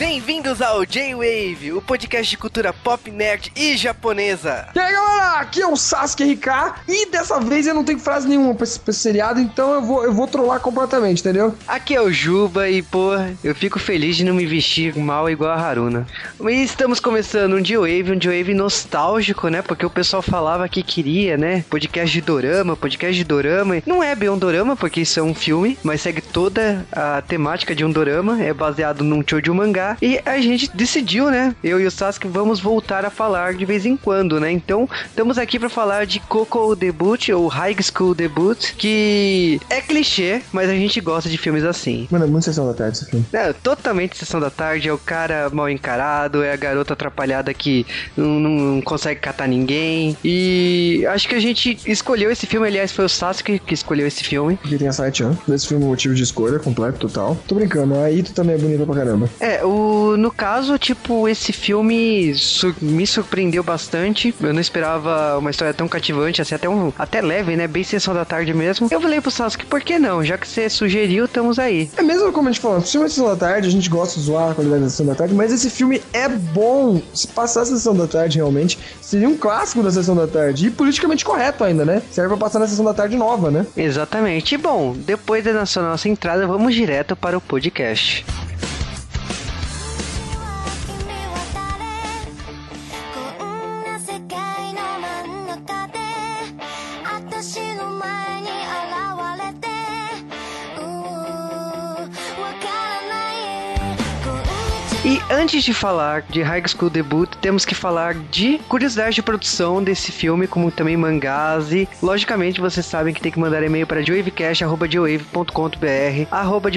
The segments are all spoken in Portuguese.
Bem-vindos ao J-Wave, o podcast de cultura pop, nerd e japonesa. E aí galera, aqui é o Sasuke RK e dessa vez eu não tenho frase nenhuma pra esse, pra esse seriado, então eu vou, eu vou trollar completamente, entendeu? Aqui é o Juba e, pô, eu fico feliz de não me vestir mal igual a Haruna. E estamos começando um J-Wave, um J-Wave nostálgico, né? Porque o pessoal falava que queria, né? Podcast de dorama, podcast de dorama. Não é bem um dorama, porque isso é um filme, mas segue toda a temática de um dorama, é baseado num shoujo mangá. E a gente decidiu, né? Eu e o Sasuke vamos voltar a falar de vez em quando, né? Então, estamos aqui para falar de Coco Debut, ou High School Debut, que é clichê, mas a gente gosta de filmes assim. Mano, é muito sessão da tarde esse filme. É, totalmente sessão da tarde, é o cara mal encarado, é a garota atrapalhada que não, não consegue catar ninguém. E acho que a gente escolheu esse filme, aliás, foi o Sasuke que escolheu esse filme. Porque tem a 7 anos. Esse filme é um motivo de escolha completo, total. Tô brincando, a Ito também é bonita pra caramba. É, o, no caso, tipo, esse filme sur- me surpreendeu bastante. Eu não esperava uma história tão cativante, assim, até, um, até leve, né? Bem sessão da tarde mesmo. Eu falei pro Sasuke, por que não? Já que você sugeriu, estamos aí. É mesmo como a gente falou, filme é sessão da tarde, a gente gosta de zoar a qualidade da sessão da tarde, mas esse filme é bom. Se passar a sessão da tarde realmente, seria um clássico da sessão da tarde. E politicamente correto ainda, né? Serve pra passar na sessão da tarde nova, né? Exatamente. E bom, depois da nossa, nossa entrada, vamos direto para o podcast. Et antes de falar de High School Debut, temos que falar de curiosidade de produção desse filme, como também mangás. E, logicamente, vocês sabem que tem que mandar e-mail para joavecast.com.br, arroba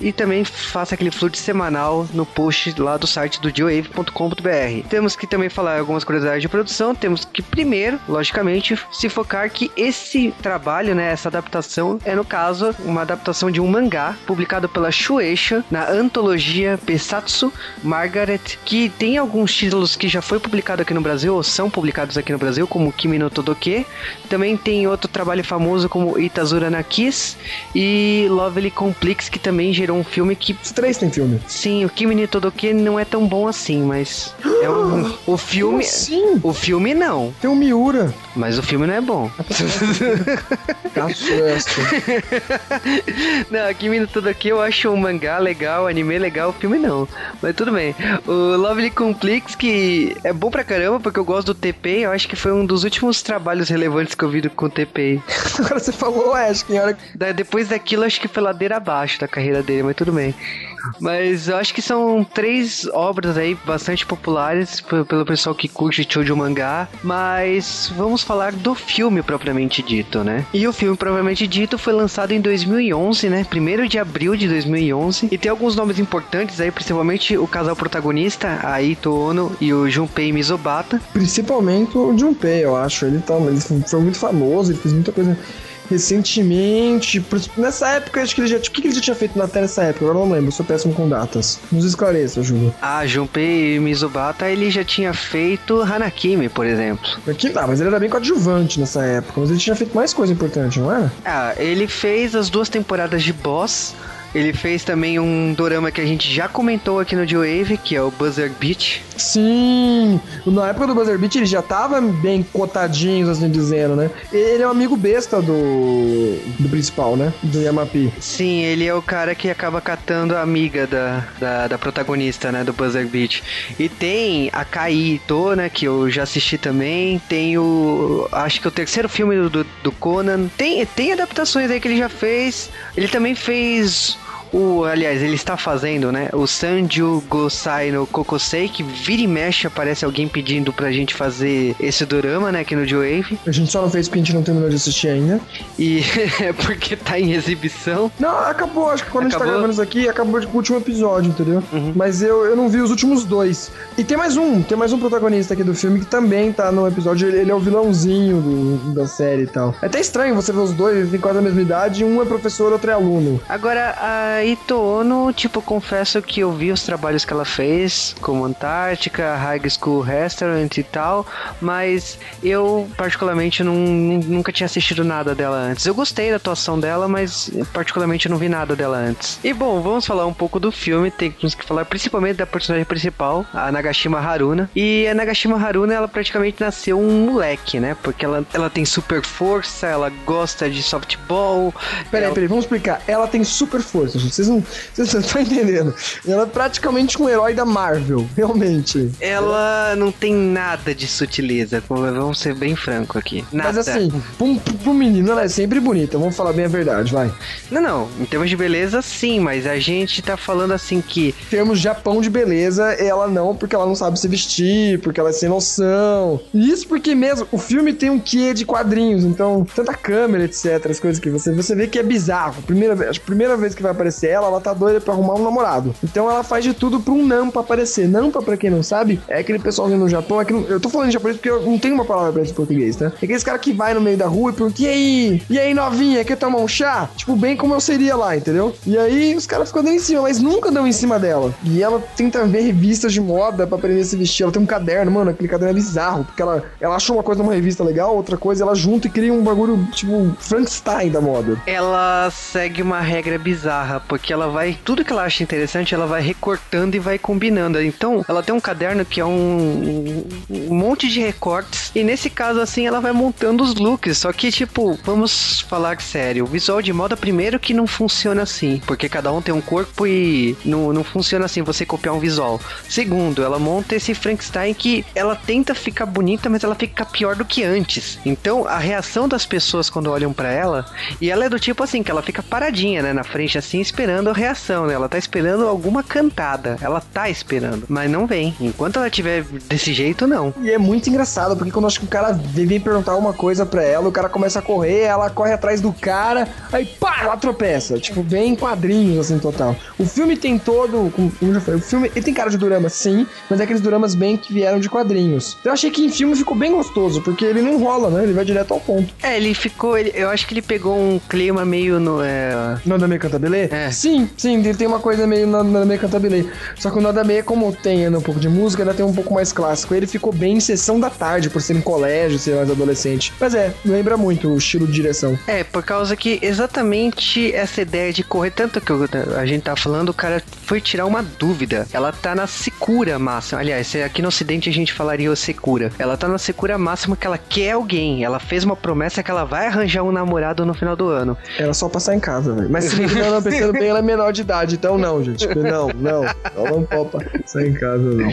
e também faça aquele fluxo semanal no post lá do site do joave.com.br. Temos que também falar algumas curiosidades de produção. Temos que, primeiro, logicamente, se focar que esse trabalho, né, essa adaptação, é, no caso, uma adaptação de um mangá publicado pela Shueisha na antologia Besatsu Margaret, que tem alguns títulos que já foi publicado aqui no Brasil, ou são publicados aqui no Brasil, como Kimi no Todoke. Também tem outro trabalho famoso como Itazura na Kiss e Lovely Complex, que também gerou um filme que Os três tem filme. Sim, o Kimi no Todoke não é tão bom assim, mas é um, o filme, Sim, o filme não, tem o Miura. Mas o filme não é bom. Caçoeste. não, Kimi no Todoke eu acho um mangá legal, anime legal, o filme não. Mas tudo bem. O Lovely Complex que é bom pra caramba porque eu gosto do TP, eu acho que foi um dos últimos trabalhos relevantes que eu vi com o TP. Agora você falou, que hora que Da- Depois daquilo, acho que foi ladeira abaixo da carreira dele, mas tudo bem. Mas eu acho que são três obras aí bastante populares pelo pessoal que curte shoujo mangá. Mas vamos falar do filme propriamente dito, né? E o filme propriamente dito foi lançado em 2011, né? Primeiro de abril de 2011. E tem alguns nomes importantes aí, principalmente o casal protagonista, a Ito Ono e o Junpei Mizobata. Principalmente o Junpei, eu acho. Ele, tá, ele foi muito famoso, ele fez muita coisa recentemente. Nessa época, acho que ele já. O que ele já tinha feito na tela nessa época? Agora eu não lembro, eu sou péssimo com datas. Nos esclareça, Júlio. A Junpei Mizobata, ele já tinha feito Hanakimi, por exemplo. Aqui, ah, mas ele era bem coadjuvante nessa época, mas ele tinha feito mais coisa importante, não era? Ah, ele fez as duas temporadas de Boss. Ele fez também um dorama que a gente já comentou aqui no J-Wave, que é o Buzzer Beat. Sim! Na época do Buzzer Beat ele já tava bem cotadinho, assim dizendo, né? Ele é um amigo besta do. do principal, né? Do Yamapi. Sim, ele é o cara que acaba catando a amiga da, da, da protagonista, né, do Buzzer Beat. E tem a Kai Ito, né, que eu já assisti também. Tem o... acho que o terceiro filme do, do, do Conan. Tem, tem adaptações aí que ele já fez. Ele também fez... O, aliás, ele está fazendo, né? O Sanju Gosai no Kokosei, que vira e mexe aparece alguém pedindo pra gente fazer esse dorama, né? Aqui no J-Wave. A gente só não fez porque a gente não terminou de assistir ainda. E é porque tá em exibição. Não, acabou, acho que quando a gente Acabou? tá gravando isso aqui, acabou com o último episódio, entendeu? Mas eu, eu não vi os últimos dois. E tem mais um, tem mais um protagonista aqui do filme que também tá no episódio, ele, ele é o vilãozinho do- da série e tal. É até estranho você ver os dois, eles têm quase a mesma idade, um é professor, outro é aluno. Agora, a a Ito Ono, tipo, confesso que eu vi os trabalhos que ela fez, como Antártica, High School Restaurant e tal, mas eu, particularmente, não, nunca tinha assistido nada dela antes. Eu gostei da atuação dela, mas particularmente não vi nada dela antes. E bom, vamos falar um pouco do filme, temos que falar principalmente da personagem principal, a Nagashima Haruna. E a Nagashima Haruna, ela praticamente nasceu um moleque, né? Porque ela, ela tem super força, ela gosta de softball. Peraí, ela... peraí, vamos explicar. Ela tem super força, Vocês não, vocês não estão entendendo. Ela é praticamente um herói da Marvel, realmente. Ela não tem nada de sutileza, vamos ser bem franco aqui. Nada. Mas assim, pra um menino ela é sempre bonita, vamos falar bem a verdade, vai. Não, não, em termos de beleza, sim, mas a gente tá falando assim que. Em termos de Japão de beleza, ela não, porque ela não sabe se vestir, porque ela é sem noção. Isso porque mesmo o filme tem um quê de quadrinhos, então, tanta câmera, etc, as coisas que você, você vê que é bizarro. Primeira, a primeira vez que vai aparecer ela, ela tá doida pra arrumar um namorado. Então ela faz de tudo pra um Nampa aparecer. Nampa, pra quem não sabe, é aquele pessoalzinho no Japão, é que, eu tô falando em japonês porque eu não tenho uma palavra pra isso em português, tá? É aqueles cara que vai no meio da rua e pergunta, e aí? E aí, novinha, quer tomar um chá? Tipo, bem como eu seria lá, entendeu? E aí os caras ficam dando em cima, mas nunca dão em cima dela. E ela tenta ver revistas de moda pra aprender a se vestir. Ela tem um caderno, mano, aquele caderno é bizarro, porque ela, ela achou uma coisa numa revista legal, outra coisa ela junta e cria um bagulho, tipo, Frankenstein da moda. Ela segue uma regra bizarra, porque ela vai, tudo que ela acha interessante, ela vai recortando e vai combinando. Então, ela tem um caderno que é um, um monte de recortes, e nesse caso, assim, ela vai montando os looks. Só que, tipo, vamos falar sério, o visual de moda, primeiro que não funciona assim, porque cada um tem um corpo e não, não funciona assim você copiar um visual. Segundo, ela monta esse Frankenstein que ela tenta ficar bonita, mas ela fica pior do que antes. Então, a reação das pessoas quando olham para ela, e ela é do tipo assim, que ela fica paradinha, né, na frente assim, esperando a reação, né? Ela tá esperando alguma cantada. Ela tá esperando, mas não vem. Enquanto ela tiver desse jeito, não. E é muito engraçado, porque quando acho que o cara vem perguntar uma coisa pra ela, o cara começa a correr, ela corre atrás do cara, aí pá, ela tropeça. Tipo, bem em quadrinhos, assim, total. O filme tem todo, como já falei, o filme, ele tem cara de durama, sim, mas é aqueles duramas bem que vieram de quadrinhos. Eu achei que em filme ficou bem gostoso, porque ele não rola, né? Ele vai direto ao ponto. É, ele ficou, ele, eu acho que ele pegou um clima meio no... É... No Nadame Cantabile? É. Sim, sim, ele tem uma coisa meio no Nadame Cantabile. Só que o Nadame, como tem um pouco de música, ainda tem um pouco mais clássico. Ele ficou bem em sessão da tarde, por ser em colégio, ser mais adolescente. Mas é, lembra muito o estilo de direção. É, por causa que exatamente essa ideia de correr, tanto que a gente tá falando, o cara foi tirar uma dúvida. Ela tá na secura máxima. Aliás, aqui no ocidente a gente falaria o secura. Ela tá na secura máxima que ela quer alguém. Ela fez uma promessa que ela vai arranjar um namorado no final do ano. Era só passar em casa, velho. Mas se não pensando bem, ela é menor de idade, então não, gente. Não, não. Ela não pode passar em casa, não.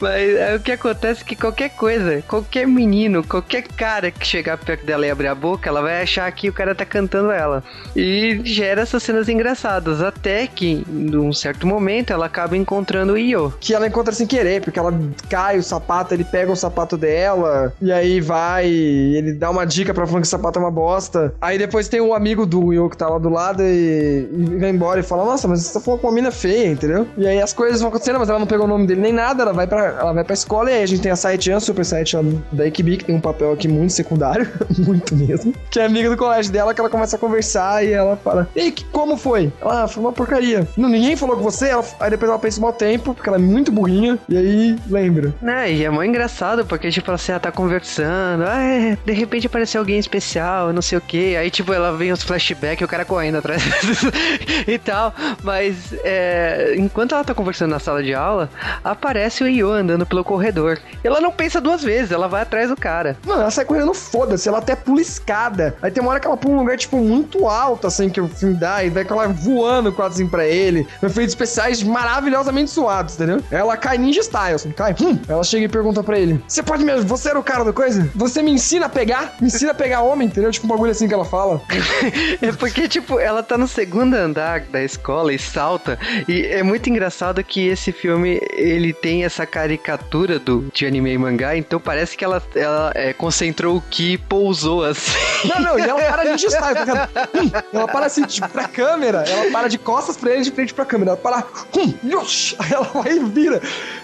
Mas é, o que acontece é que qualquer coisa, qualquer menino, qualquer cara que chegar perto dela e abrir a boca, ela vai achar que o cara tá cantando ela. E gera essas cenas engraçadas. Até que, num certo momento, ela acaba encontrando o Io. Que ela encontra sem querer, porque ela cai o sapato, ele pega o sapato dela, e aí vai, ele dá uma dica pra falando que o sapato é uma bosta. Aí depois tem o amigo do Io que tá lá do lado e, e vai embora e fala: Nossa, mas você tá falando com uma mina feia, entendeu? E aí as coisas vão acontecendo, mas ela não pegou o nome dele nem nada, ela vai pra, ela vai pra escola e aí a gente tem a Saitian, Super Saitian da Ekibi, que tem um papel aqui muito secundário, muito mesmo, que é amiga do colégio dela, que ela começa a conversar e ela fala: Ei, como foi? Ela ah, foi uma porcaria. Não, ninguém falou com você? Ela, aí depois ela pensa um tempo, porque ela é muito burrinha, e aí lembra. Né, e é mó engraçado, porque, tipo, assim, ela tá conversando, ah, é, de repente apareceu alguém especial, não sei o que, aí, tipo, ela vem os flashbacks e o cara correndo atrás e tal, mas é, enquanto ela tá conversando na sala de aula, aparece o Io andando pelo corredor. Ela não pensa duas vezes, ela vai atrás do cara. Mano, ela sai correndo foda-se, ela até pula escada. Aí tem uma hora que ela pula um lugar, tipo, muito alto, assim, que o filme dá, e vai com ela voando quase assim pra ele. Efeitos especiais maravilhosamente suados, entendeu? Ela cai ninja style, assim, cai. Hum. Ela chega e pergunta pra ele: Você pode me Você era o cara da coisa? Você me ensina a pegar? Me ensina a pegar homem, entendeu? Tipo um bagulho assim que ela fala. é porque, tipo, ela tá no segundo andar da escola e salta. E é muito engraçado que esse filme ele tem essa caricatura do, de anime e mangá, então parece que ela, ela é, concentrou o ki e pousou assim. Não, não, e ela para ninja style, tá hum, ela para assim, tipo, pra câmera, ela para de costas pra ele de frente pra câmera. Ela para, hum, yosh, ela vai e vira.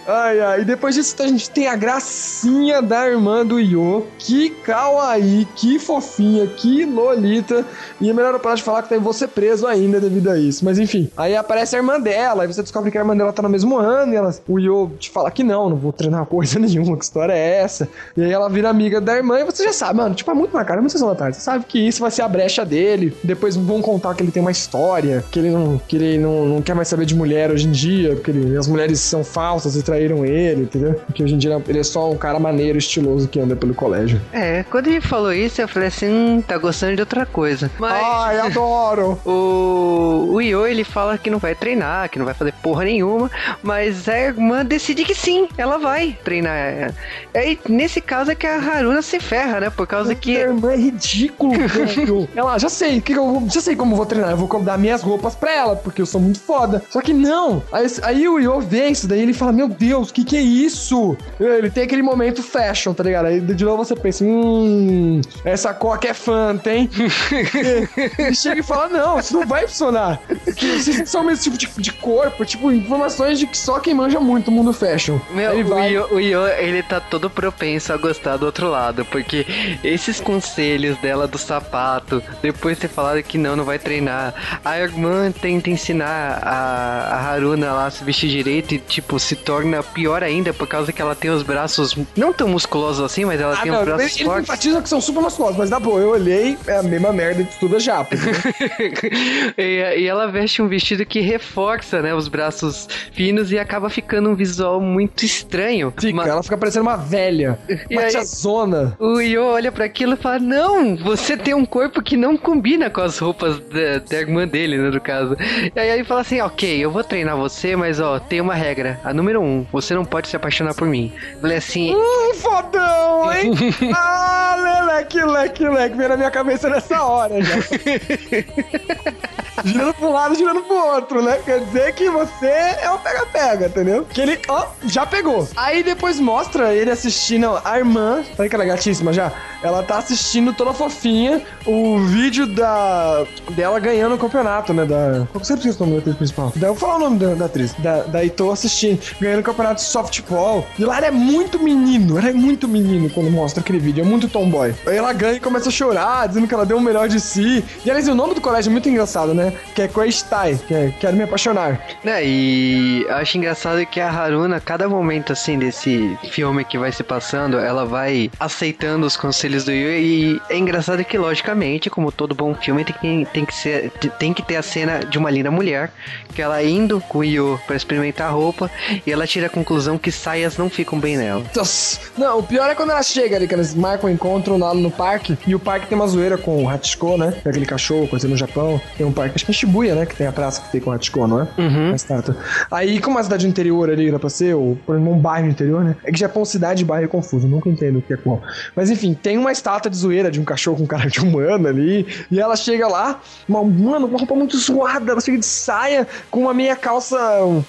Ai, ai. E depois disso a gente tem a gracinha da irmã do Yo. Que kawaii, que fofinha, que lolita. E a melhor parte de falar que tá em você preso ainda devido devido a isso. Mas enfim, aí aparece a irmã dela, aí você descobre que a irmã dela tá no mesmo ano, e ela, o Yo te fala que não, não vou treinar coisa nenhuma, que história é essa? E aí ela vira amiga da irmã e você já sabe, mano, tipo, é muito na cara, é muito sessão da tarde. Você sabe que isso vai ser a brecha dele. Depois vão contar que ele tem uma história, que ele não, que ele não, não quer mais saber de mulher hoje em dia, porque ele- as mulheres são falsas e traíram ele, entendeu? Porque hoje em dia ele é só um cara maneiro, estiloso que anda pelo colégio. É, quando ele falou isso, eu falei assim, hum, tá gostando de outra coisa. Mas Ai, adoro! o, o Yo, ele fala que não vai treinar, que não vai fazer porra nenhuma, mas a irmã decide que sim, ela vai treinar. Aí, nesse caso, é que a Haruna se ferra, né? Por causa que... irmã é ridículo, velho. Ela, já sei, que eu já sei como eu vou treinar. Eu vou dar minhas roupas pra ela, porque eu sou muito foda. Só que não. Aí, aí o Yo vê isso, daí ele fala: Meu Deus, o que, que é isso? Ele tem aquele momento fashion, tá ligado? Aí de novo você pensa: Hum, essa coca é fanta, hein? ele chega e fala: Não, isso não vai funcionar. Porque vocês são o mesmo tipo de, de corpo, tipo, informações de que só quem manja muito o mundo fashion. Meu, ele o, vai. Yo, o Yo, ele tá todo propenso a gostar do outro lado, porque esses conselhos dela do sapato, depois de ter falado que não, não vai treinar, a irmã tenta ensinar a, a Haruna lá a se vestir direito e, tipo, se torna pior ainda por causa que ela tem os braços não tão musculosos assim, mas ela Ah, tem não, os braços ele fortes. enfatiza que são super musculosos, mas dá boa, eu olhei, é a mesma merda de tudo já. e, e ela veste um vestido que reforça, né, os braços finos e acaba ficando um visual muito estranho. Fica, ela fica parecendo uma velha, E uma aí- tiazona. O Yo olha pra aquilo e fala: Não, você tem um corpo que não combina com as roupas da, da irmã dele, né, no caso. E aí ele fala assim: Ok, eu vou treinar você, mas ó, tem uma regra. A número um, você não pode se apaixonar por mim. É assim. Hum, fodão, hein? ah, leque, leque, leque, veio na minha cabeça nessa hora já. girando um lado, girando pro outro, né? Quer dizer que você é um pega-pega, entendeu? Que ele, ó, já pegou. Aí depois mostra ele assistindo a irmã, olha que ela é gatíssima já. Ela tá assistindo toda fofinha o vídeo da dela ganhando o campeonato, né? Da. Qual que você precisa o nome da atriz principal? Da, eu vou falar o nome da, da atriz. Da, daí tô assistindo, ganhando o campeonato de softball. E lá ela é muito menino, ela é muito menino quando mostra aquele vídeo, é muito tomboy. Aí ela ganha e começa a chorar, dizendo que ela deu o melhor de si. E aliás, o nome do colégio é muito engraçado, né? Que é Crazy Tie, que é Quero Me Apaixonar. Né, e acho engraçado que a Haruna, cada momento assim desse filme que vai se passando, ela vai aceitando os conselhos do Yu. E é engraçado que, logicamente, como todo bom filme, tem que, tem que, ser, tem que ter a cena de uma linda mulher, que ela indo com o Yu pra experimentar a roupa, e ela tira a conclusão que saias não ficam bem nela. Nossa. Não, o pior é quando ela chega ali, que eles marcam o encontro lá no parque, e o parque tem uma zoeira com o Hachiko, né? É aquele cachorro, coisa no Japão. Tem um parque, acho que é em Shibuya, né? Que tem a praça que tem com o Hachiko, não é? Uhum. A estátua. Aí, como a cidade interior ali era pra ser, ou por exemplo, um bairro interior, né? É que Japão, cidade e bairro é confuso, nunca entendo o que é qual. Mas enfim, tem uma estátua de zoeira de um cachorro com cara de humano ali, e ela chega lá, uma, mano, uma roupa muito suada, ela chega de saia, com uma meia calça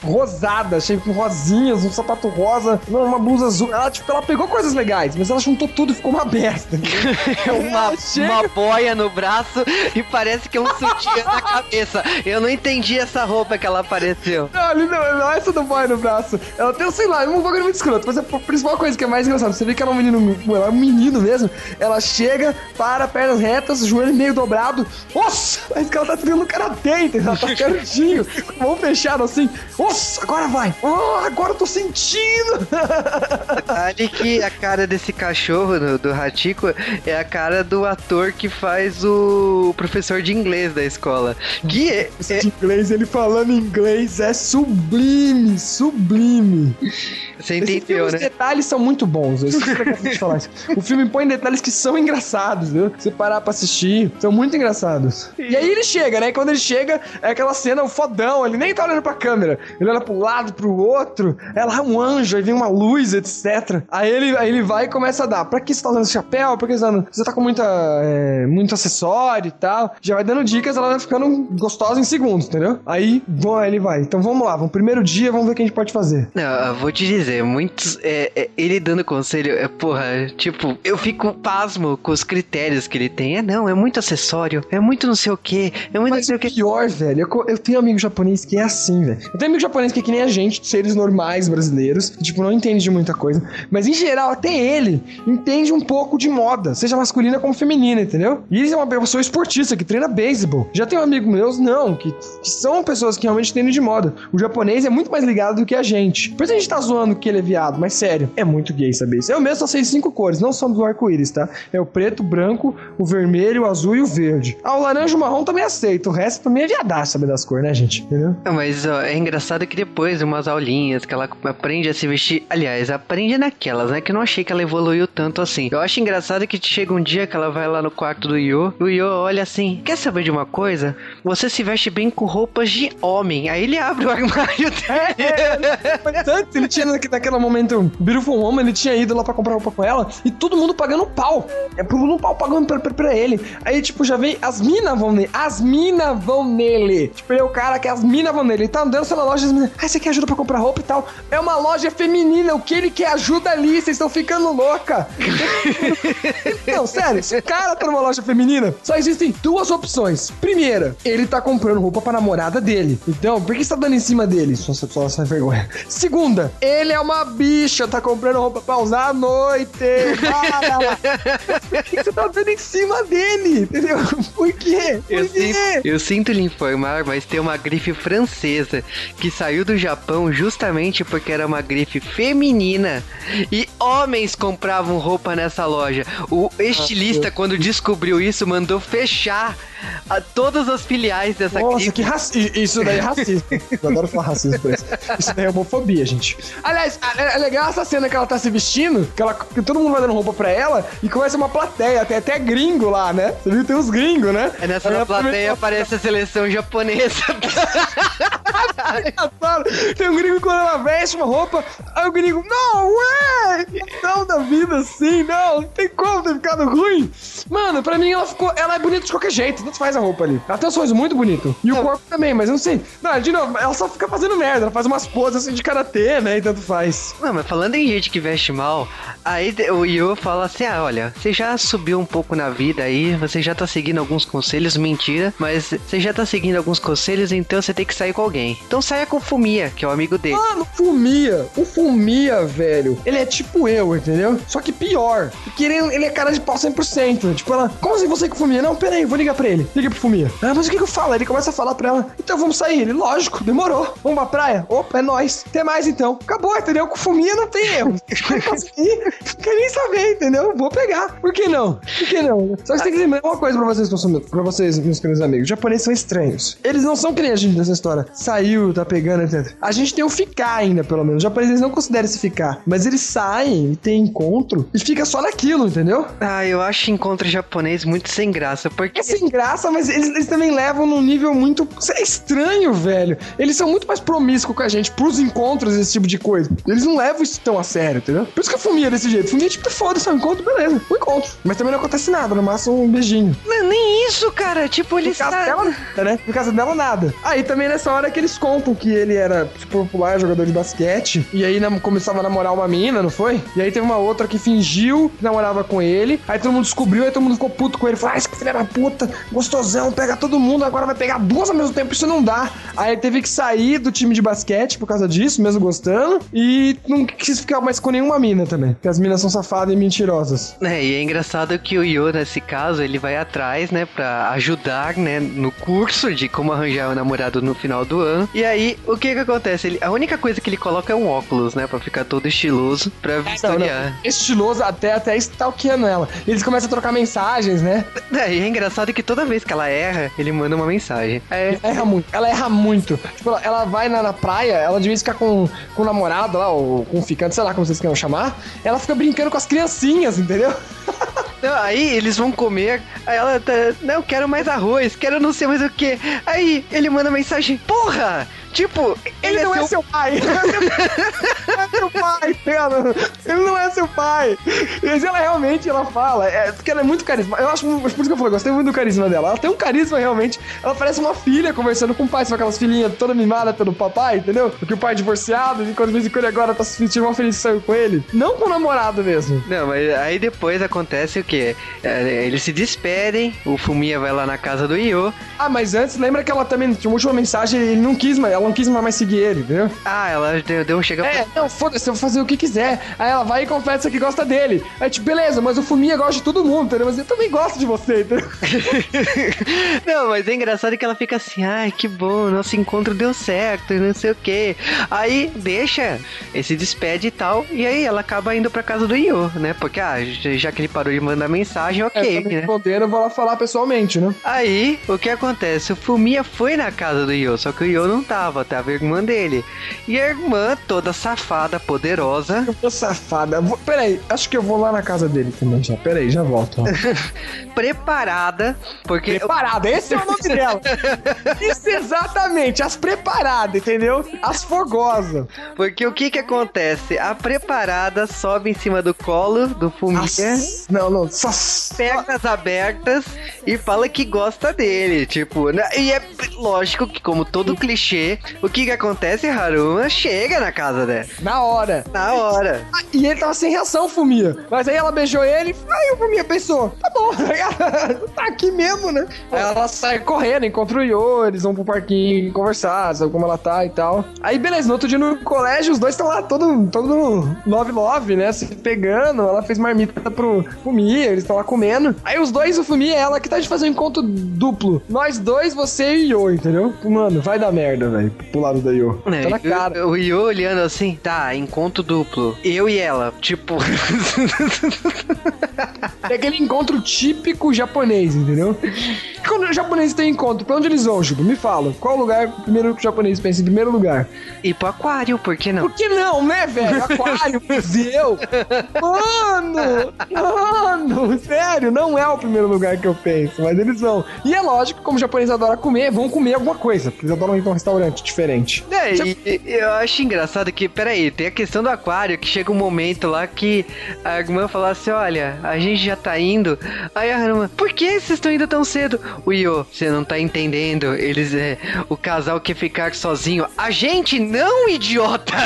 rosada, cheia com rosinhas, um sapato rosa, uma blusa azul. Ela, tipo, ela pegou coisas legais, mas ela juntou tudo e ficou uma besta. uma, uma boia no braço e parece que é um sutiã na cabeça. Eu não entendi essa roupa que ela apareceu. Não, ali não, não é essa do boy no braço. Ela tem, sei lá, um bagulho muito escroto. Mas a principal coisa que é mais engraçada, você vê que ela é um menino, ela é um menino mesmo. Ela chega, para, pernas retas, joelho meio dobrado. Nossa! Parece que ela tá treinando karatê, entendeu? Ela tá pertinho, mão fechada assim. Nossa, agora vai! Oh, agora eu tô sentindo! Detalhe que a cara desse cachorro do, do Hachiko é a cara do ator que faz o professor de inglês da escola. Que é, de inglês, ele falando inglês é sublime, sublime. você Esse filme, entendeu, os né? detalhes são muito bons. O filme põe detalhes que são engraçados, viu? Se parar pra assistir, são muito engraçados. E aí ele chega, né? E quando ele chega, é aquela cena, o fodão, ele nem tá olhando pra câmera. Ele olha pro lado, pro outro. É lá um anjo, aí vem uma luz, etc. Aí ele, aí ele vai e começa a dar. Pra que você tá usando esse chapéu? Por que você tá, você tá com muita, é, muito acessório e tal? Já vai dando dicas, ela vai ficando gostosa em segundos, entendeu? Aí, bom, aí ele vai. Então vamos lá, vamos primeiro dia, vamos ver o que a gente pode fazer. Não, eu vou te dizer, muitos. é, é, ele dando conselho, é, porra, tipo, eu fico pasmo com os critérios que ele tem. É não, é muito acessório, é muito não sei o que, é muito não Mas sei o que. pior, velho, eu, eu tenho amigo japonês que é assim, velho. Eu tenho amigo japonês que é que nem a gente, seres normais brasileiros, que, tipo, não entende de muita coisa. Mas em geral, até ele entende um pouco de moda, seja masculina como feminina, entendeu? E ele é uma pessoa esportista que treina beisebol. Já tem um amigo amigos meus, não, que, que são pessoas que realmente entendem de moda. O japonês é muito mais ligado do que a gente. Por isso a gente tá zoando que ele é viado, mas sério, é muito gay saber isso. Eu mesmo só sei cinco cores, não somos do arco-íris, tá? É o preto, o branco, o vermelho, o azul e o verde. Ah, o laranja e o marrom também aceito. O resto também é viadaço saber das cores, né, gente? Entendeu? Mas ó, é engraçado que depois, umas aulinhas que ela aprende a se vestir. Aliás, aprende naquelas, né? Que eu não achei que ela evoluiu tanto assim. Eu acho engraçado que chega um dia que ela vai lá no quarto do Yo. E o Yo olha assim: Quer saber de uma coisa? Você se veste bem com roupas de homem. Aí ele abre o armário dele. Mas antes, ele tinha, naque- naquele momento, Beautiful Woman, ele tinha ido lá pra comprar roupa com ela e todo mundo pagando pau. É todo mundo pau pagando pra, pra, pra ele. Aí, tipo, já vem, as minas vão nele. As minas vão nele. Tipo, ele é o cara que as minas vão nele. Ele tá andando pela loja, as minas, ah, você quer ajuda pra comprar roupa e tal? É uma loja feminina, o que ele quer ajuda ali? Vocês estão ficando louca. Não, sério, se o cara tá numa loja feminina, só existem duas opções. Primeira, ele tá comprando roupa pra namorada dele. Então, por que você tá dando em cima dele? Só, só, só sem vergonha. Segunda, ele é uma bicha, tá comprando roupa pra usar à noite. Para! Por que você tá dando em cima dele? Entendeu? Por quê? Por Eu quê? sinto, eu sinto lhe informar, mas tem uma grife francesa que saiu do Japão justamente porque era uma grife feminina e homens compravam roupa nessa loja. O estilista, quando descobriu isso, mandou fechar a, todas as filiais dessa Nossa, que raci... Isso daí é racismo. Eu adoro falar racismo por isso. Isso daí é homofobia, gente. Aliás, é é legal essa cena que ela tá se vestindo, que, ela, que todo mundo vai dando roupa pra ela e começa uma plateia. Tem até gringo lá, né? Você viu? Tem uns gringos, né? É nessa plateia aparece a seleção japonesa. Tem um gringo quando ela veste uma roupa, aí o gringo, não, ué! Não da vida assim, não, não tem como ter ficado ruim. Mano, pra mim ela ficou. Ela é bonita de qualquer jeito, tanto faz a roupa ali. Ela tem um sorriso muito bonito. E o corpo também, mas eu não sei. Não, de novo, ela só fica fazendo merda, ela faz umas poses assim de karatê, né? E tanto faz. Não, mas falando em gente que veste mal, aí o Yo fala assim: ah, olha, você já subiu um pouco na vida aí, você já tá seguindo alguns conselhos, mentira, mas você já tá seguindo alguns conselhos, então você tem que sair com alguém. Então saia com o Fumia, que é o amigo dele. Mano, Fumia, o Fumia, velho, ele é tipo eu, entendeu? Só que pior. Porque ele, ele é cara de pau 100%. Tipo, ela, como assim você com o Fumia? Não, pera aí, vou ligar pra ele. Liga pro Fumia. Ah, mas o que que eu falo? Ele começa a falar pra ela, então vamos sair. Ele, lógico, demorou. Vamos pra praia? Opa, é nóis. Até mais então. Acabou, entendeu? Com o Fumia não tem erro. Não quer nem saber, entendeu? Vou pegar. Por que não? Por que não? Só que você tem que lembrar uma coisa pra vocês, pra vocês, meus queridos amigos. Os japoneses são estranhos. Eles não são que nem a gente dessa história. Saiu, tá pegando, etc. A gente tem o ficar ainda, pelo menos. Os japoneses não consideram esse ficar. Mas eles saem e tem encontro e fica só naquilo, entendeu? Ah, eu acho encontro japonês muito sem graça, porque. É sem graça, mas eles, eles também levam num nível muito. É estranho, velho. Eles são muito mais promíscuos com a gente pros encontros, esse tipo de coisa. Eles não levam isso tão a sério, entendeu? Por isso que eu fumia desse jeito. Fumia tipo, foda-se, é um encontro, beleza. Um encontro. Mas também não acontece nada, no máximo um beijinho. Não, nem isso, cara. Tipo, No eles. caso tá- dela, né? No caso dela, nada. Aí também nessa hora que eles contam que ele era super popular, jogador de basquete, e aí começava a namorar uma menina, não foi? E aí teve uma outra que fingiu que namorava com ele, aí todo mundo descobriu, aí todo mundo ficou puto com ele, falou, ah, esse filho da puta, gostosão, pega todo mundo, agora vai pegar duas ao mesmo tempo, isso não dá. Aí ele teve que sair do time de basquete por causa disso, mesmo gostando, e não quis ficar mais com nenhuma mina também, porque as minas são safadas e mentirosas. É, e é engraçado que o Yo, nesse caso, ele vai atrás, né, pra ajudar, né, no curso de como arranjar um namorado no final do ano. E aí, o que que acontece? Ele, a única coisa que ele coloca é um óculos, né, pra ficar todo estiloso, pra Não, não. vistoriar. Estiloso até, até stalkeando ela. E eles começam a trocar mensagens, né? É, e é engraçado que toda vez que ela erra, ele manda uma mensagem. É, Ela erra muito. Ela erra muito. Tipo, ela, ela vai na, na praia, ela devia ficar com, com o namorado lá, ou com o ficante, sei lá como vocês queiram chamar. Ela fica brincando com as criancinhas, entendeu? Não, aí eles vão comer, aí ela tá, não, quero mais arroz, quero não sei mais o que. Aí ele manda mensagem, porra! Tipo, Ele, não é seu pai. Ele não é seu pai, cara. Ele não é seu pai. Mas ela realmente, ela fala, é, porque ela é muito carisma. Eu acho, por isso que eu falei, gostei muito do carisma dela. Ela tem um carisma realmente. Ela parece uma filha conversando com o pai, são aquelas filhinhas toda mimada pelo papai, entendeu? Porque o pai é divorciado, e quando de vez em quando agora tá se sentindo uma saiu com ele. Não com o namorado mesmo. Não, mas aí depois acontece o quê? É, eles se despedem, o Fumia vai lá na casa do Io. Ah, mas antes, lembra que ela também tinha uma última mensagem, ele não quis mais. Ela ela não quis mais seguir ele, entendeu? Ah, ela deu, deu um chega É, não, foda-se, eu vou fazer o que quiser. Aí ela vai e confessa que gosta dele. Aí, tipo, beleza, mas o Fuminha gosta de todo mundo, entendeu? Mas eu também gosto de você, entendeu? Não, mas é engraçado que ela fica assim, ai, que bom, nosso encontro deu certo, não sei o quê. Aí deixa, ele se despede e tal, e aí ela acaba indo pra casa do Io, né? Porque, ah, já que ele parou de mandar mensagem, É, ok, tá me né? eu vou lá falar pessoalmente, né? Aí, o que acontece? O Fumiya foi na casa do Io, só que o Io não tava, tava a irmã dele. E a irmã, toda safada, poderosa, Eu tô safada. Vou- Peraí, acho que eu vou lá na casa dele também já. Peraí, já volto. preparada, porque Preparada, esse é o nome dela. Isso exatamente, as preparadas, entendeu? As fogosas. Porque o que que acontece? A preparada sobe em cima do colo do Fumiya, As- Não, não, só. pernas abertas e fala que gosta dele, tipo, né? e é lógico que como todo clichê, o que que acontece? Haruma chega na casa dela, Na hora. na hora. Ah, E ele tava sem reação, Fumia. Mas aí ela beijou ele, aí o Fumia pensou, tá bom, tá aqui mesmo, né? Aí ela sai correndo, encontra o Yo, eles vão pro parquinho conversar, sabe como ela tá e tal. Aí beleza, no outro dia no colégio, os dois estão lá todo, todo love love, né? Se pegando, ela fez marmita pro Fumia, eles estão lá comendo. Aí os dois, o Fumia e ela, que tá de fazer um encontro duplo. Nós dois, você e o Yo, entendeu? Mano, vai dar merda, velho, pro lado da Yo. Tá na cara. É, O, o Yo olhando assim, tá, encontro duplo. Eu e ela, tipo. É aquele encontro típico japonês, entendeu? Quando o japonês tem encontro, pra onde eles vão, Juba? Me fala. Qual lugar primeiro que o japonês pensa em primeiro lugar? ir pro aquário, por que não? Por que não, né, velho? Aquário, museu. Mano! Mano! Sério, não é o primeiro lugar que eu penso, mas eles vão. E é lógico, como o japonês adora comer, vão comer alguma coisa, porque eles adoram ir pra um restaurante diferente. É, e, e eu acho engraçado que, peraí, tem a questão do aquário, que chega um momento lá que a irmã fala assim, olha, a gente já tá indo. Aí a irmã, por que vocês estão indo tão cedo? O Io, você não tá entendendo, eles, é, o casal quer ficar sozinho. A gente não, idiota!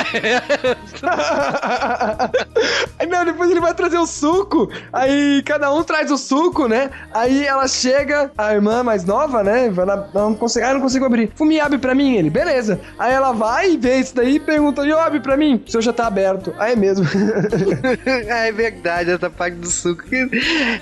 Não, depois ele vai trazer o suco. Aí cada um traz o suco, né? Aí ela chega, a irmã mais nova, né? Vai lá, não consigo, ah, não consigo abrir. Fumi, abre pra mim, ele, beleza. Aí ela vai e vê isso daí e pergunta, e abre pra mim? O seu já tá aberto. Aí é mesmo. é verdade, essa parte do suco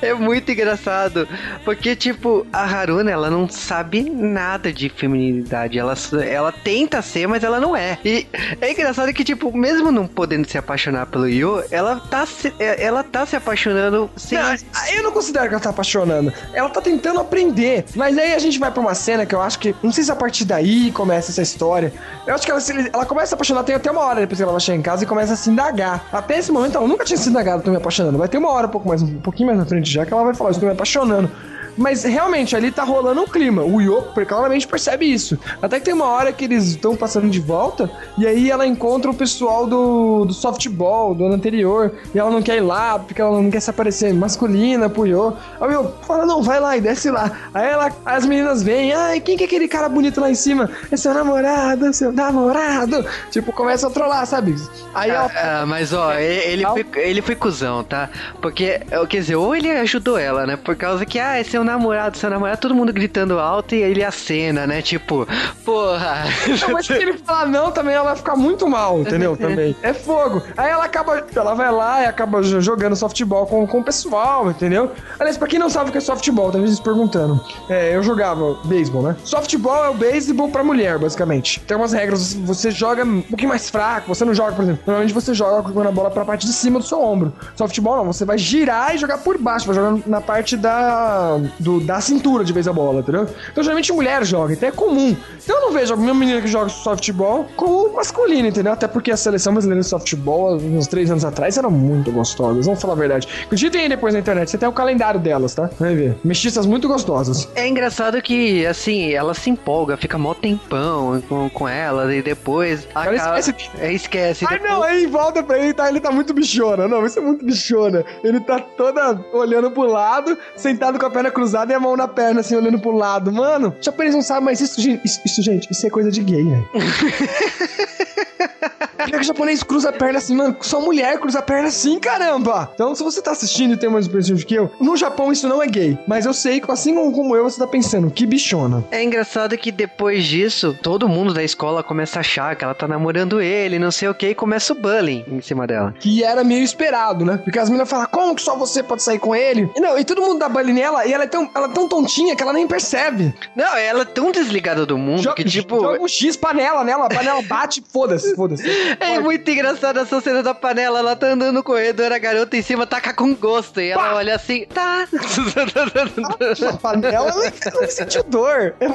é muito engraçado. Porque, tipo, a Haruna, ela não sabe nada de feminilidade. Ela, ela tenta ser, mas ela não é. E é engraçado que, tipo, mesmo não podendo se apaixonar pelo Yo, ela tá se, é, ela tá se apaixonando sem. Não, eu não considero que ela tá apaixonando. Ela tá tentando aprender. Mas aí a gente vai pra uma cena que eu acho que. Não sei se a partir daí começa essa história. Eu acho que ela, ela começa a se apaixonar, tem até uma hora depois que ela vai chegar em casa e começa a se indagar. Até esse momento ela nunca tinha se indagado, tô me apaixonando. Vai ter uma hora um pouco mais, um pouquinho mais na frente já que ela vai falar, estou me apaixonando. Mas realmente ali tá rolando um clima. O Yoko claramente percebe isso. Até que tem uma hora que eles estão passando de volta e aí ela encontra o pessoal do, do softball do ano anterior e ela não quer ir lá porque ela não quer se aparecer masculina pro Yo. Aí o Yo fala: Não, vai lá e desce lá. Aí ela, aí as meninas vêm: Ai, quem que é aquele cara bonito lá em cima? É seu namorado, seu namorado. Tipo, começa a trollar, sabe? Aí ela. Ah, ah, mas ó, ele, ele foi, ele foi cuzão, tá? Porque, quer dizer, ou ele ajudou ela, né? Por causa que, ah, é seu namorado, seu namorado, todo mundo gritando alto e ele acena, né? Tipo, porra. Não, mas se ele falar não, também ela vai ficar muito mal, entendeu? Também. É fogo. Aí ela acaba. Ela vai lá e acaba jo- jogando softball com, com o pessoal, entendeu? Aliás, pra quem não sabe o que é softball, talvez vocês perguntando. É, eu jogava beisebol, né? Softball é o beisebol pra mulher, basicamente. Tem umas regras. Você joga um pouquinho mais fraco, você não joga, por exemplo. Normalmente você joga jogando a bola pra parte de cima do seu ombro. Softball não, você vai girar e jogar por baixo, vai jogar na parte da, do, da cintura de vez a bola, entendeu? Então geralmente mulher joga, então é comum. Então eu não vejo alguma menina que joga softball como masculino, entendeu? Até porque a seleção brasileira de softball, uns três anos atrás, era muito gostosa, vamos falar a verdade. Digitem aí depois na internet, você tem o calendário delas, tá? Vai ver. Mestiças muito gostosas. É engraçado que, assim, ela se empolga, fica mó tempão com, com ela e depois. Ela acaba- esquece É, esquece. Ai depois- não, aí volta pra ele, tá? Ele tá muito bichona. Não, isso é muito bichona. Ele tá toda olhando pro lado, sentado com a perna cruzada e a mão na perna, assim, olhando pro lado. Mano, japonês não sabe, mas isso, gente, isso, isso, gente, isso é coisa de gay, né? Pior que japonês cruza a perna assim, mano. Só mulher cruza a perna assim, caramba. Então, se você tá assistindo e tem mais de que eu, no Japão isso não é gay. Mas eu sei que, assim como eu, você tá pensando, que bichona. É engraçado que depois disso, todo mundo da escola começa a achar que ela tá namorando ele, não sei o que, e começa o bullying em cima dela. Que era meio esperado, né? Porque as meninas falam, como que só você pode sair com ele? E não, e todo mundo dá bullying nela, e ela é tão, ela é tão tontinha que ela nem percebe. Não, ela é tão desligada do mundo Joga, que, tipo. joga um X panela nela, a panela bate, foda-se, foda-se. É muito engraçado essa cena da panela. Ela tá andando no corredor, a garota em cima taca com gosto. E ela Pá! olha assim, tá. A panela, ela não sentiu dor. É,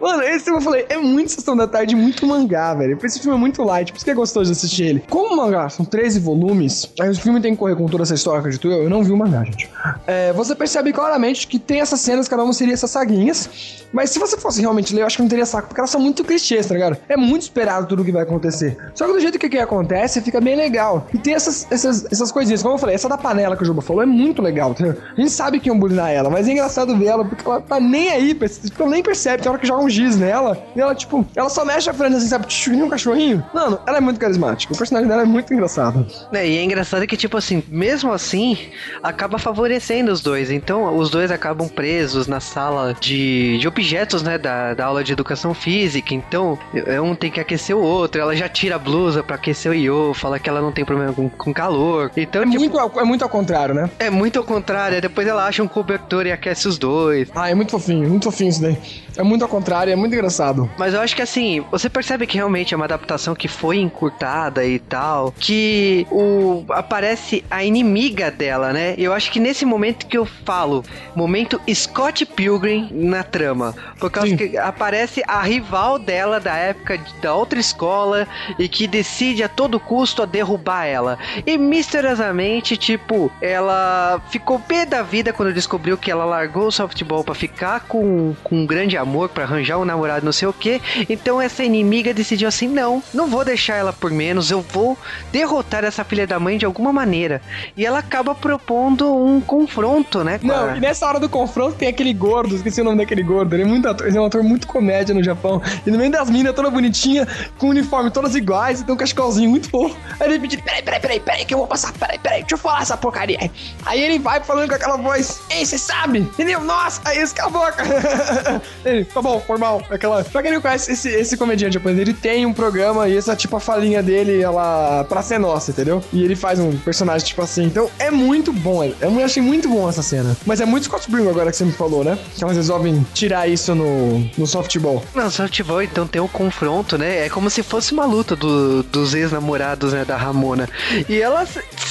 Mano, esse eu falei, é muito Sessão da Tarde, muito mangá, velho. Esse filme é muito light, por isso que é gostoso de assistir ele. Como o mangá são 13 volumes, aí o filme tem que correr com toda essa história, acredito eu. Eu não vi o mangá, gente. É, você percebe claramente que tem essas cenas, cada uma seria essas saguinhas. Mas se você fosse realmente ler, eu acho que não teria saco, porque elas são muito clichês, tá ligado? É muito esperado tudo o que vai acontecer. Só que do jeito que, que acontece, fica bem legal. E tem essas, essas, essas coisinhas, como eu falei, essa da panela que o Juba falou é muito legal, entendeu? A gente sabe que iam bulinar ela, mas é engraçado ver ela, porque ela tá nem aí, tipo, ela nem percebe, tem hora que joga um giz nela, e ela, tipo, ela só mexe a frente assim, sabe, tchu, que nem um cachorrinho. Mano, ela é muito carismática, o personagem dela é muito engraçado. É, e é engraçado que, tipo assim, mesmo assim, acaba favorecendo os dois. Então, os dois acabam presos na sala de, de objetos, né, da, da aula de educação física. Então, um tem que aquecer o outro. Ela já tira a blusa pra aquecer o Io, fala que ela não tem problema com, com calor. Então, É tipo, muito, ao- é muito ao contrário, né? é muito ao contrário. Depois ela acha um cobertor e aquece os dois. Ah, é muito fofinho, muito fofinho isso daí. É muito ao contrário, é muito engraçado. Mas eu acho que assim, você percebe que realmente é uma adaptação que foi encurtada e tal, que o aparece a inimiga dela, né? Eu acho que nesse momento que eu falo, momento Scott Pilgrim na trama, por causa Sim. que aparece a rival dela da época da outra escola e que decide a todo custo a derrubar ela. E misteriosamente, tipo, ela ficou pé da vida quando descobriu que ela largou o softball pra ficar com, com um grande amor, pra arranjar um namorado, não sei o que. Então essa inimiga decidiu assim: não, não vou deixar ela por menos, eu vou derrotar essa filha da mãe de alguma maneira. E ela acaba propondo um confronto, né? com Não, e nessa hora do confronto tem aquele gordo, esqueci o nome daquele gordo. Ele é muito ator, ele é um ator muito comédia no Japão. E no meio das minas, toda bonitinha, com uniforme todas iguais, e tem um cachecolzinho muito fofo. Aí ele pediu, peraí, peraí, peraí, peraí, que eu vou passar, peraí, peraí, deixa eu falar essa porcaria. aí. Ele vai falando com aquela voz, ei, você sabe? Entendeu? Nossa, aí esse cala a boca. ele, tá bom, formal. Aquela. Pra quem não conhece esse, esse comediante japonês, ele tem um programa e essa, tipo, a falinha dele, ela, pra ser nossa, entendeu? E ele faz um personagem, tipo assim. Então é muito bom, é- eu achei muito bom essa cena. Mas é muito Scott Pilgrim agora que você me falou, né? Que elas resolvem tirar isso no, no softball. Não, softball, então tem um confronto, né? É como se fosse uma luta do- dos ex-namorados, né, da Ramona. E ela,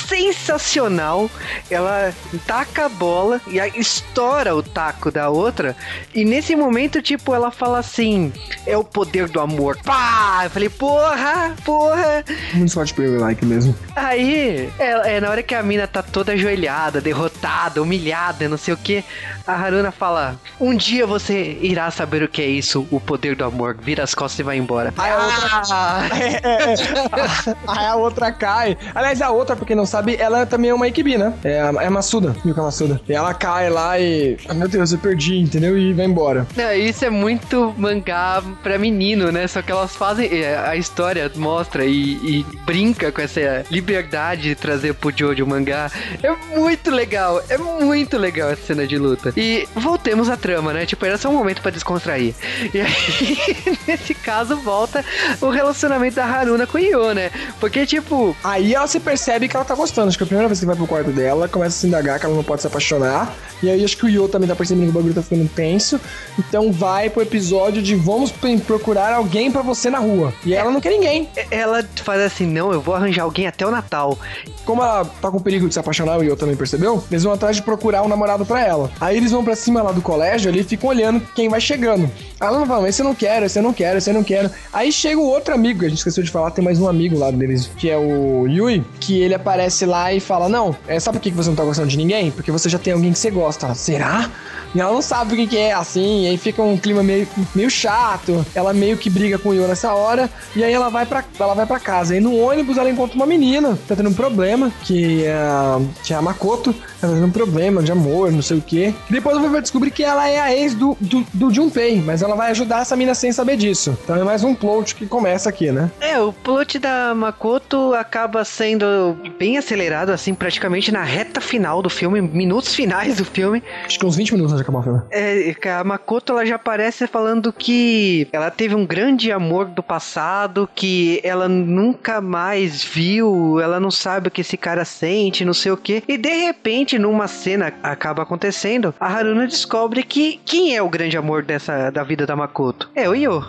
sensacional, ela taca a bola e aí estoura o taco da outra. E nesse momento, tipo, ela fala assim: é o poder do amor. Pá! Eu falei, porra, porra. Muito Scott Pilgrim-like mesmo. Aí, é, é na hora que a mina tá toda ajoelhada, derrotada, humilhada, não sei o que, a Haruna fala: Um dia você irá saber o que é isso, o poder do amor. Vira as costas e vai embora. Aí a outra- Ah! É, é, é. Aí a outra cai. Aliás, a outra, pra quem não sabe, ela também é uma Ikibi, né? É a, é a Massuda, Yuka Massuda. E ela cai lá e. Ah, meu Deus, eu perdi, entendeu? E vai embora. Não, isso é muito mangá pra menino, né? Só que elas fazem. A história mostra e, e brinca com essa liberdade de trazer pro Jojo o mangá. É muito legal, é muito legal essa cena de luta. E voltemos à trama, né? Tipo, era só um momento pra descontrair. E aí, nesse caso, volta o relacionamento da Haruna com o Io, né? Porque, tipo, Aí ela se percebe que ela tá gostando. Acho que a primeira vez que vai pro quarto dela, ela começa a se indagar que ela não pode se apaixonar. E aí acho que o Yo também tá percebendo que o bagulho tá ficando tenso. Então vai pro episódio de vamos procurar alguém pra você na rua. E ela não quer ninguém. ela faz assim: não, eu vou arranjar alguém até o Natal. Como ela tá com perigo de se apaixonar, o Yo também percebeu, eles vão atrás de procurar um namorado pra ela. Aí eles vão pra cima lá do colégio ali e ficam olhando quem vai chegando. Aí ela não fala, esse eu não quero, esse eu não quero, esse eu não quero. Aí chega o outro amigo, a gente esqueceu de falar, tem mais um amigo lá deles, que é o Yui, que ele aparece lá e fala: Não, é, sabe por que você não tá gostando de ninguém? Porque você já tem alguém que você gosta. Será? E ela não sabe o que, é, assim, e aí fica um clima meio, meio chato. Ela meio que briga com o Yo nessa hora, e aí ela vai pra, ela vai pra casa. E no ônibus ela encontra uma menina, tá tendo um problema, que é, a- que é a Makoto, ela tá tendo um problema de amor, não sei o quê. Depois vai descobrir que ela é a ex do, do, do Junpei, mas ela vai ajudar essa mina sem saber disso. Então é mais um plot que começa aqui, né? É, o plot da Makoto acaba sendo bem acelerado, assim, praticamente na reta final do filme, minutos finais do filme. Acho que uns 20 minutos antes de acabar o filme. É, a Makoto ela já aparece falando que ela teve um grande amor do passado, que ela nunca mais viu, ela não sabe o que esse cara sente, não sei o que. E de repente, numa cena acaba acontecendo, a Haruna descobre que quem é o grande amor dessa da vida da Makoto? É o Yo.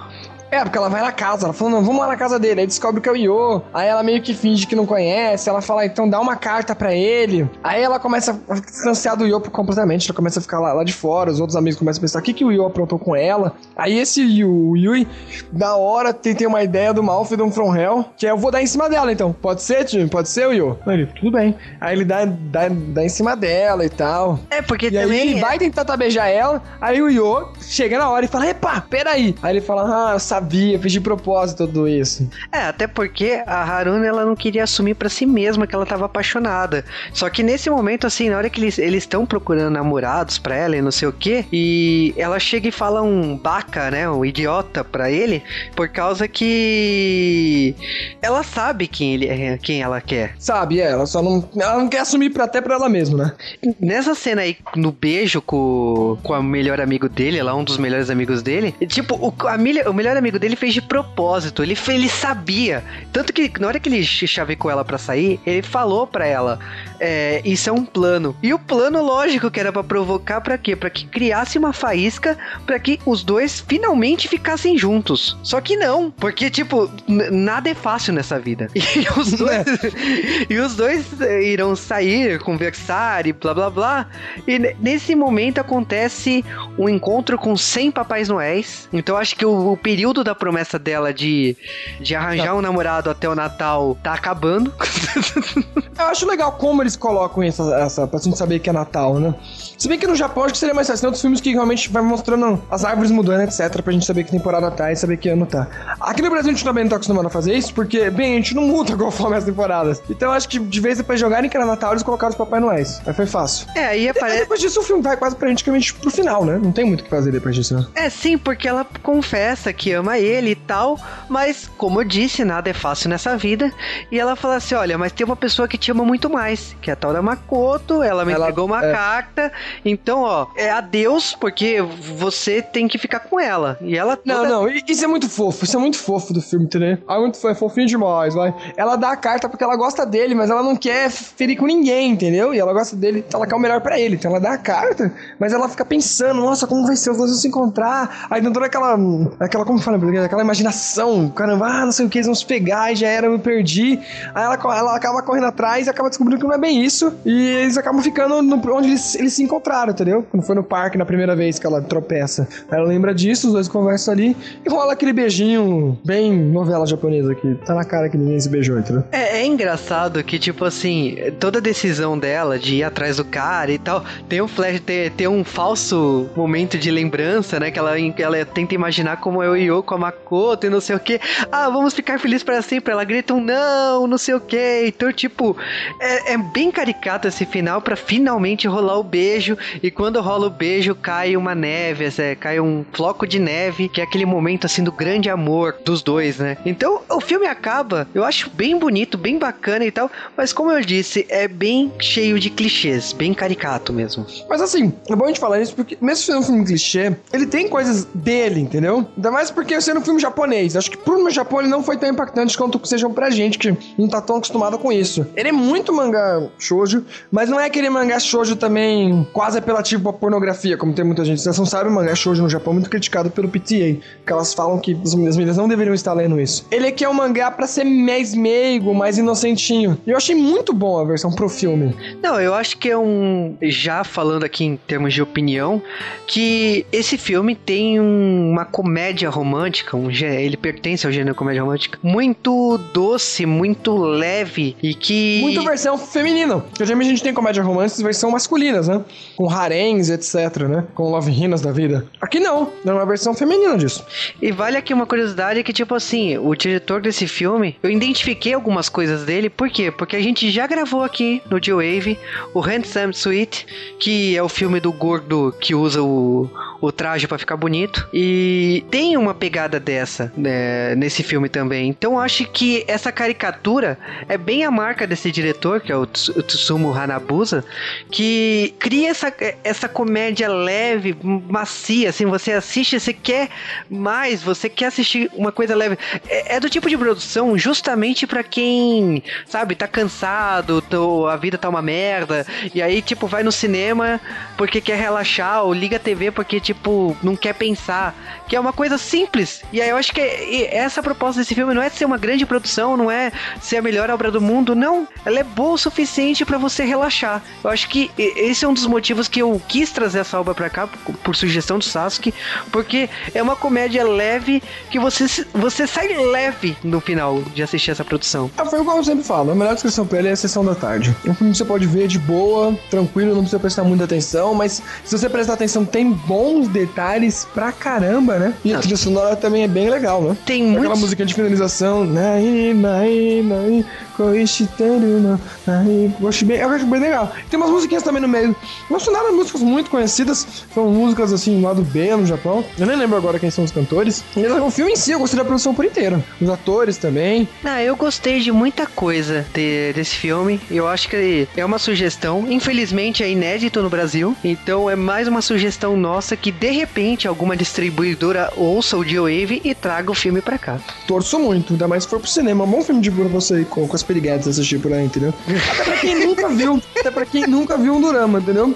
É, porque ela vai na casa, ela fala, não, vamos lá na casa dele. Aí descobre que é o Yo. Aí ela meio que finge que não conhece. Ela fala, então dá uma carta pra ele. Aí ela começa a distanciar do Yo completamente. Ela começa a ficar lá, lá de fora. Os outros amigos começam a pensar, o que, que o Yo aprontou com ela? Aí esse Yu, Yui, da hora, tem, tem uma ideia do Malfidon From Hell, que é eu vou dar em cima dela, então. Pode ser, tio? Pode ser, o Yo? Aí ele, tudo bem. Aí ele dá, dá, dá em cima dela e tal. É, porque E aí também. ele vai tentar beijar ela, aí o Yo chega na hora e fala, epa, peraí. Aí ele fala, ah, eu sabia, fiz de propósito tudo isso. É, até porque a Haruna ela não queria assumir pra si mesma que ela tava apaixonada. Só que nesse momento, assim, na hora que eles eles estão procurando namorados pra ela e não sei o que, e ela chega e fala um baca, né, um idiota pra ele, por causa que ela sabe quem ele é, quem ela quer. Sabe, é, ela só não, ela não quer assumir pra, até pra ela mesma, né? Nessa cena aí, no beijo com, com o melhor amigo dele, lá um dos melhores amigos dele, tipo, o, a milha- o melhor amigo dele fez de propósito, ele, ele sabia. Tanto que na hora que ele ch- chavecou ela pra sair, ele falou pra ela, é, isso é um plano. E o plano lógico que era pra provocar pra quê? Pra que criasse uma faísca pra que os dois finalmente ficassem juntos. Só que não, porque, tipo, nada é fácil nessa vida. E os dois, e os dois eh, irão sair, conversar e blá blá blá. E ne- nesse momento acontece um encontro com 100 Papais Noéis. Então acho que o, o período da promessa dela de, de arranjar um namorado até o Natal tá acabando. Eu acho legal como eles colocam essa, essa pra gente saber que é Natal, né? Se bem que no Japão acho que seria mais fácil. Tem outros filmes que realmente vai mostrando as árvores mudando, etc, pra gente saber que temporada tá e saber que ano tá. Aqui no Brasil a gente também não tá acostumado a fazer isso, porque, bem, a gente não muda conforme as temporadas. Então eu acho que de vez depois jogarem que era Natal, eles colocaram os Papai Noéis. Aí foi fácil. é, aí Aí aparece. depois disso o filme vai quase praticamente pro final, né? Não tem muito o que fazer depois disso, né? É sim, porque ela confessa que ama ele e tal, mas como eu disse, nada é fácil nessa vida. E ela fala assim: olha, mas tem uma pessoa que te ama muito mais, que é a tal da Makoto, ela me Ela- entregou uma é. carta, então, ó, é adeus, porque você tem que ficar com ela. E ela Não, toda- não, i- isso é muito fofo, isso é muito fofo do filme, entendeu? Ah, é muito fofo, é fofinho demais, vai. Ela dá a carta porque ela gosta dele, mas ela não quer ferir com ninguém, entendeu? E ela gosta dele, ela quer o melhor pra ele. Então ela dá a carta, mas ela fica pensando, nossa, como vai ser os dois se encontrar? Aí dentro daquela, aquela, como fala, português? aquela imaginação, caramba, ah, não sei o que, eles vão se pegar, e já era, eu me perdi. Aí ela, ela acaba correndo atrás e acaba descobrindo que não é bem isso. E eles acabam ficando no- onde eles, eles se encontraram, entendeu? Quando foi no parque na primeira vez que ela tropeça. Ela lembra disso, os dois conversam ali e rola aquele beijinho bem novela japonesa que tá na cara que ninguém se beijou, entendeu? É, é engraçado que, tipo assim, toda decisão dela de ir atrás do cara e tal, tem um flash, tem, tem um falso momento de lembrança, né? Que ela, ela tenta imaginar como é o Yo com a Makoto e não sei o que. Ah, vamos ficar felizes para sempre. Ela grita um não, não sei o que. Então, tipo, é, é bem caricato esse final pra finalmente rolar o beijo. E quando rola o beijo, cai uma neve, é, cai um floco de neve, que é aquele momento assim do grande amor dos dois, né? Então o filme acaba, eu acho bem bonito, bem bacana e tal, mas como eu disse, é bem cheio de clichês, bem caricato mesmo. Mas assim, é bom a gente falar isso porque, mesmo sendo um filme clichê, ele tem coisas dele, entendeu? Ainda mais porque sendo um filme japonês. Acho que pro Japão ele não foi tão impactante quanto sejam pra gente, que não tá tão acostumado com isso. Ele é muito mangá shoujo, mas não é aquele mangá shoujo também quase apelativo à pornografia, como tem muita gente. Vocês não sabem, mangá shoujo no Japão é muito criticado pelo PTA, que elas falam que as meninas não deveriam estar lendo isso. Ele aqui é um mangá pra ser mais meigo, mais inocentinho. Eu achei muito bom a versão pro filme. Não, eu acho que é um. Já falando aqui em termos de opinião, que esse filme tem um- uma comédia romântica romântica, um ele pertence ao gênero comédia romântica, muito doce, muito leve e que. Muito versão feminina. Porque geralmente a gente tem comédia romântica versão masculinas, né? Com haréns, etc, né? Com love hinas da vida. Aqui não. É uma versão feminina disso. E vale aqui uma curiosidade que, tipo assim, o diretor desse filme, eu identifiquei algumas coisas dele, por quê? Porque a gente já gravou aqui no G-Wave o Handsome Sweet, que é o filme do gordo que usa o, o traje pra ficar bonito. E tem uma pegada dessa né, nesse filme também. Então acho que essa caricatura é bem a marca desse diretor, que é o Ts- o Tsumu Hanabusa, que cria essa, essa comédia leve, macia, assim, você assiste, você quer mais, você quer assistir uma coisa leve. É, é do tipo de produção justamente pra quem, sabe, tá cansado, tô- a vida tá uma merda, e aí, tipo, vai no cinema porque quer relaxar, ou liga a TV porque, tipo, não quer pensar. Que é uma coisa simples. E aí eu acho que essa proposta desse filme não é ser uma grande produção, não é ser a melhor obra do mundo, não. Ela é boa o suficiente pra você relaxar. Eu acho que esse é um dos motivos que eu quis trazer essa obra pra cá, por, sugestão do Sasuke, porque é uma comédia leve que você, você sai leve no final de assistir essa produção. Ah, foi igual eu sempre falo, a melhor descrição pra ele é a sessão da tarde. Um filme que você pode ver de boa, tranquilo, não precisa prestar muita atenção, mas se você prestar atenção, tem bons detalhes pra caramba, né? E a trilha sonora também é bem legal, né? Tem Aquela muitos... musiquinha de finalização. Nai, nai, nai. Eu acho bem, eu acho bem legal. Tem umas musiquinhas também no meio. Não são nada músicas muito conhecidas. São músicas assim, lá do B no Japão. Eu nem lembro agora quem são os cantores. O filme em si, eu gostei da produção por inteira. Os atores também. Ah, eu gostei de muita coisa de- desse filme. Eu acho que é uma sugestão. Infelizmente é inédito no Brasil. Então é mais uma sugestão nossa que de repente alguma distribuidora ouça o G-Wave e traga o filme pra cá. Torço muito, ainda mais se for pro cinema. Um bom filme de pra você com, com as piriguetes assistir por aí, entendeu? Até pra quem nunca viu. Até pra quem nunca viu um Durama, entendeu?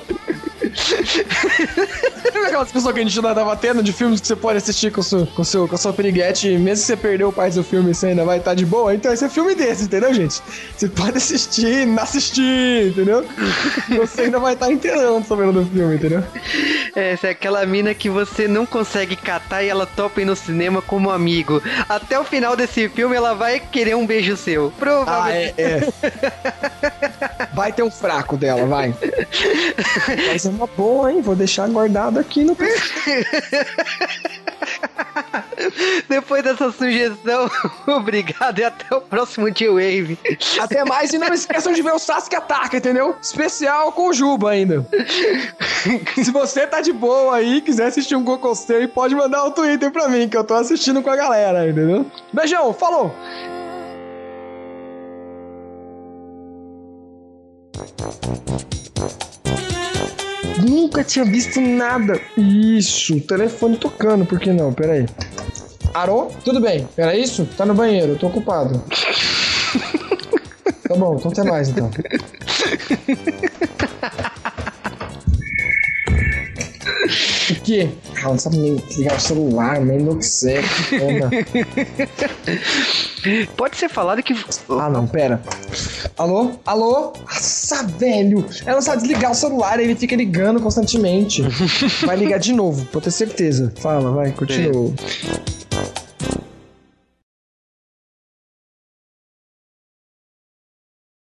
Aquelas pessoas que a gente ainda tava tendo de filmes que você pode assistir com, seu, com, seu, com a sua piriguete, mesmo que você perdeu o parte do filme, você ainda vai estar de boa? Então esse é filme desse, entendeu, gente? Você pode assistir, não assistir, entendeu? Você ainda vai estar inteirão sabendo do filme, entendeu? É, Essa é aquela mina que você não consegue catar e ela topa ir no cinema como amigo. Até o final desse filme ela vai querer um beijo seu. Ah, Provavelmente. é, é. Vai ter um fraco dela, vai. Mas é uma boa, hein? Vou deixar guardado aqui no Depois dessa sugestão, obrigado e até o próximo G-Wave. Até mais e não esqueçam de ver o Sasuke Ataca, entendeu? Especial com o Juba ainda. Se você tá de boa aí, quiser assistir um Gokostei, pode mandar o Twitter pra mim, que eu tô assistindo com a galera, entendeu? Beijão, falou! Nunca tinha visto nada. Isso, telefone tocando, por que não? Pera aí. Arô? Tudo bem, era isso? Tá no banheiro, tô ocupado. Tá bom, então até mais então. O quê? Ah, não sabe nem ligar o celular, nem no que Pode ser falado que. Ah, não, pera. Alô? Alô? Nossa, velho! Ela não sabe desligar o celular, ele fica ligando constantemente. Vai ligar de novo, pode ter certeza. Fala, vai, continua.